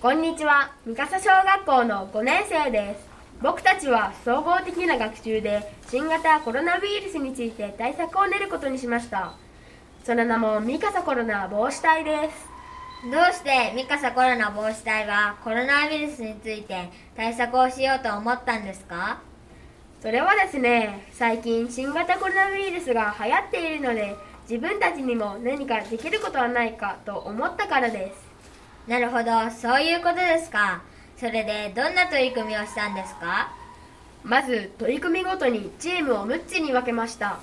こんにちは。三笠小学校の5年生です。僕たちは総合的な学習で新型コロナウイルスについて対策を練ることにしました。その名も三笠コロナ防止隊です。どうして三笠コロナ防止隊はコロナウイルスについて対策をしようと思ったんですか？それはですね最近新型コロナウイルスが流行っているので自分たちにも何かできることはないかと思ったからですなるほど。そういうことですか。それでどんな取り組みをしたんですか？まず取り組みごとにチームを6つに分けました。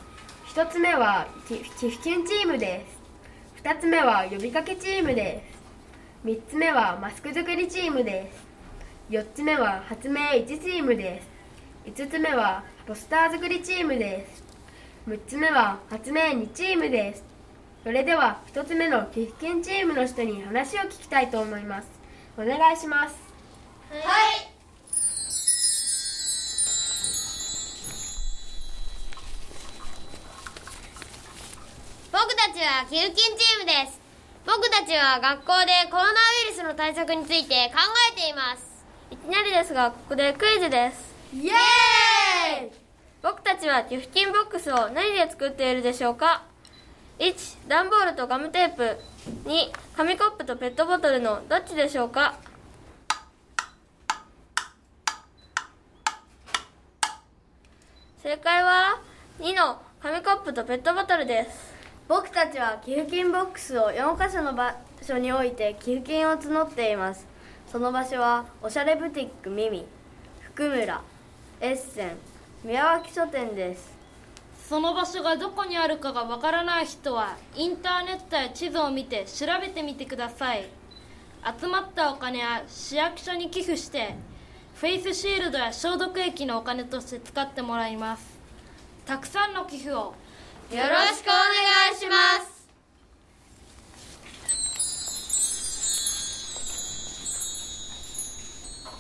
1つ目は寄付金チームです。2つ目は呼びかけチームです。3つ目はマスク作りチームです。4つ目は発明1チームです。5つ目はポスター作りチームです。6つ目は発明2チームです。それでは1つ目の寄付金チームの人に話を聞きたいと思います。お願いします。はい。僕たちは寄付金チームです。僕たちは学校でコロナウイルスの対策について考えています。いきなりですがここでクイズです。イエーイ。僕たちは寄付金ボックスを何で作っているでしょうか？1段ボールとガムテープ。2紙コップとペットボトルのどっちでしょうか？正解は2の紙コップとペットボトルです。僕たちは寄付金ボックスを4カ所の場所に置いて寄付金を募っています。その場所はおしゃれブティックミミ福村エッセン宮脇書店です。その場所がどこにあるかがわからない人はインターネットや地図を見て調べてみてください。集まったお金は市役所に寄付してフェイスシールドや消毒液のお金として使ってもらいます。たくさんの寄付をよろしくお願いします。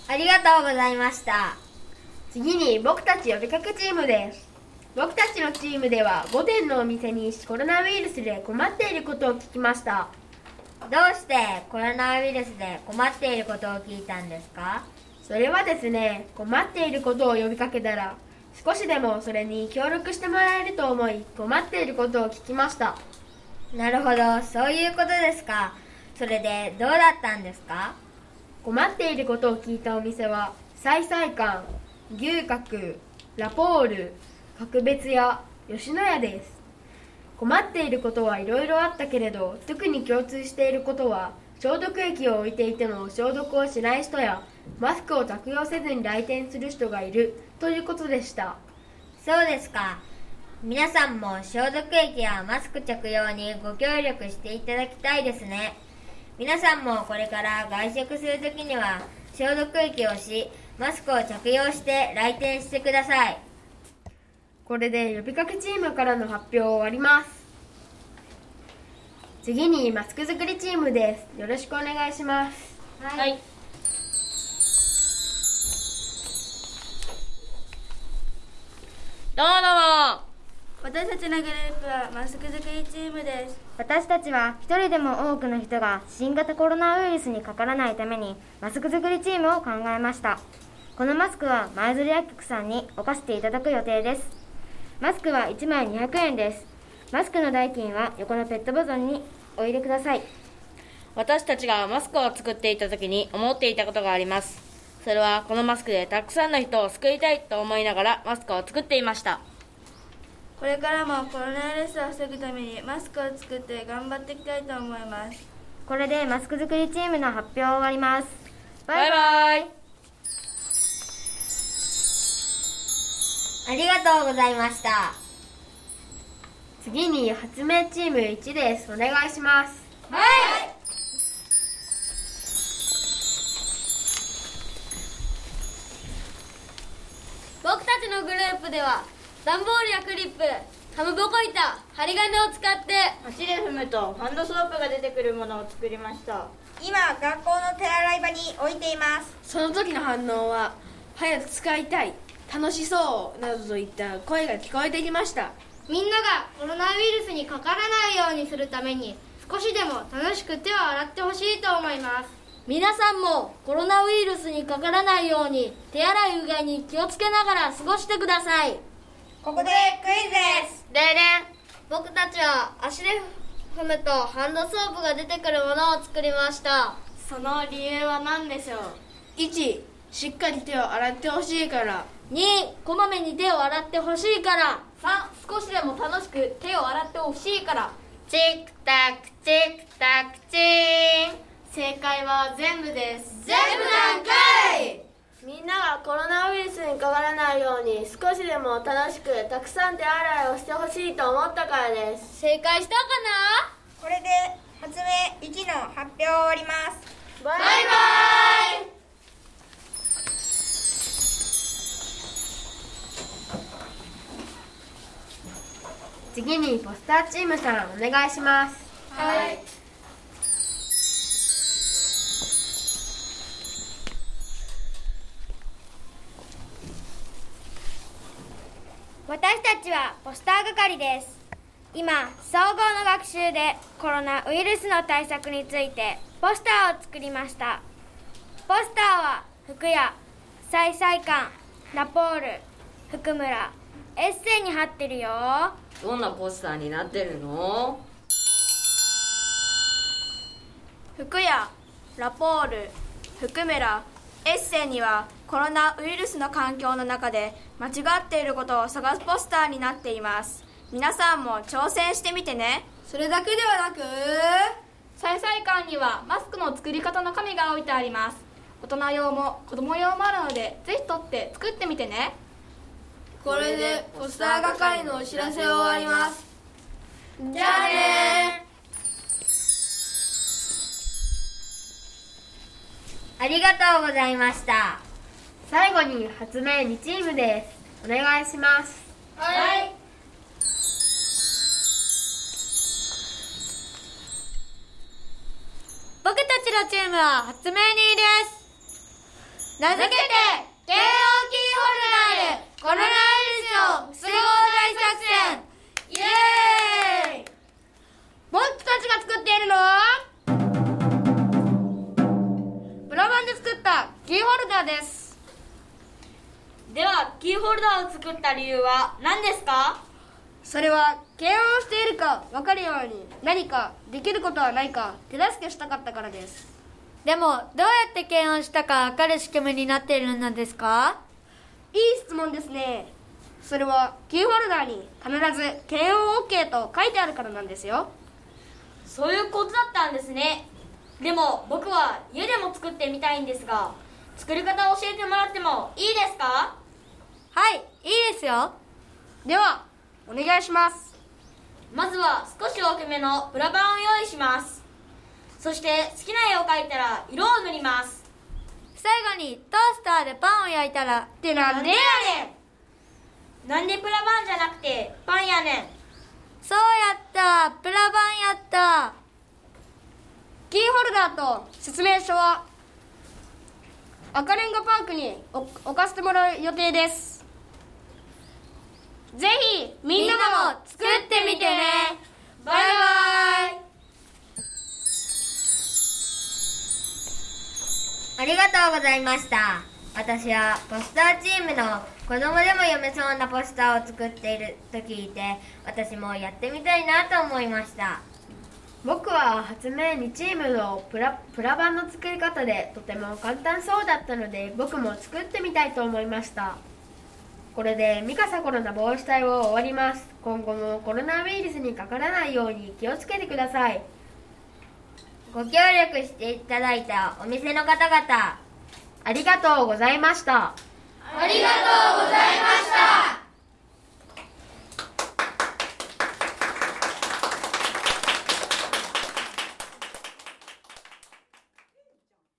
ありがとうございました。次に僕たち呼びかけチームです。僕たちのチームでは5店のお店にコロナウイルスで困っていることを聞きました。どうしてコロナウイルスで困っていることを聞いたんですか？それはですね困っていることを呼びかけたら少しでもそれに協力してもらえると思い困っていることを聞きました。なるほどそういうことですか。それでどうだったんですか？困っていることを聞いたお店は菜菜館牛角ラポール格別屋吉野家です。困っていることはいろいろあったけれど特に共通していることは消毒液を置いていても消毒をしない人やマスクを着用せずに来店する人がいるということでした。そうですか。皆さんも消毒液やマスク着用にご協力していただきたいですね。皆さんもこれから外食するときには消毒液をしマスクを着用して来店してください。これで呼びかけチームからの発表を終わります。次にマスク作りチームです。よろしくお願いします。はい。どうもどうも。私たちのグループはマスク作りチームです。私たちは一人でも多くの人が新型コロナウイルスにかからないためにマスク作りチームを考えました。このマスクは舞鶴薬局さんに置かせていただく予定ですマスクは1枚200円です。マスクの代金は横のペットボトルにお入れください。私たちがマスクを作っていた時に思っていたことがあります。それはこのマスクでたくさんの人を救いたいと思いながらマスクを作っていました。これからもコロナウイルスを防ぐためにマスクを作って頑張っていきたいと思います。これでマスク作りチームの発表を終わります。バイバイありがとうございました。次に発明チーム1です。お願いします。はい僕たちのグループでは段ボールやクリップかまぼこ板針金を使って足で踏むとハンドソープが出てくるものを作りました。今学校の手洗い場に置いています。その時の反応は早く使いたい楽しそうなどといった声が聞こえてきました。みんながコロナウイルスにかからないようにするために少しでも楽しく手を洗ってほしいと思います。皆さんもコロナウイルスにかからないように手洗いうがいに気をつけながら過ごしてください。ここでクイズです。でで僕たちは足で踏むとハンドソープが出てくるものを作りました。その理由は何でしょう？1しっかり手を洗ってほしいから2こまめに手を洗ってほしいから。3少しでも楽しく手を洗ってほしいから。チックタクチックタクチーン正解は全部です。全部なんかい！みんながコロナウイルスにかからないように少しでも楽しくたくさん手洗いをしてほしいと思ったからです。正解したかこれで発明1の発表を終わります。バイなバイバイ次にポスターチームさんお願いします。はい。私たちはポスター係です。今総合の学習でコロナウイルスの対策についてポスターを作りました。ポスターは福屋再々館ラポール福村エッセイに貼ってるよ。どんなポスターになってるの？福屋ラポール福村エッセイにはコロナウイルスの環境の中で間違っていることを探すポスターになっています。皆さんも挑戦してみてね。それだけではなく再々館にはマスクの作り方の紙が置いてあります。大人用も子供用もあるのでぜひ取って作ってみてねこれでポスター係のお知らせを終わります。じゃあねありがとうございました。最後に発明2チームです。お願いします。はい。僕たちのチームは発明人です。名付けて KO キーホルダーでコロナウイルスを防ごう大作戦イエーイ僕たちが作っているのはプラバンで作ったキーホルダーです。ではキーホルダーを作った理由は何ですか？それは検温しているか分かるように何かできることはないか手助けしたかったからです。でもどうやって検温したか分かる仕組みになっているのですか？いい質問ですねそれはキーホルダーに必ず検温 OK と書いてあるからなんですよ。そういうことだったんですね。でも僕は家でも作ってみたいんですが作り方を教えてもらってもいいですか？はいいいですよ。ではお願いします。まずは少し大きめのプラ板を用意します。そして好きな絵を描いたら色を塗ります。最後にトースターでパンを焼いたらってなんでやねんなんでプラ板じゃなくてパンやねん。そうやった。プラバンやった。キーホルダーと説明書は赤レンガパークに置置かせてもらう予定です。ぜひみんなも作ってみてね。バイバイ。ありがとうございました私はポスターチームの子供でも読めそうなポスターを作っていると聞いて私もやってみたいなと思いました。僕は発明2チームのプラプラ板の作り方でとても簡単そうだったので僕も作ってみたいと思いました。これでミカサコロナ防止隊を終わります。今後もコロナウイルスにかからないように気をつけてください。ご協力していただいたお店の方々ありがとうございました。ありがとうございました。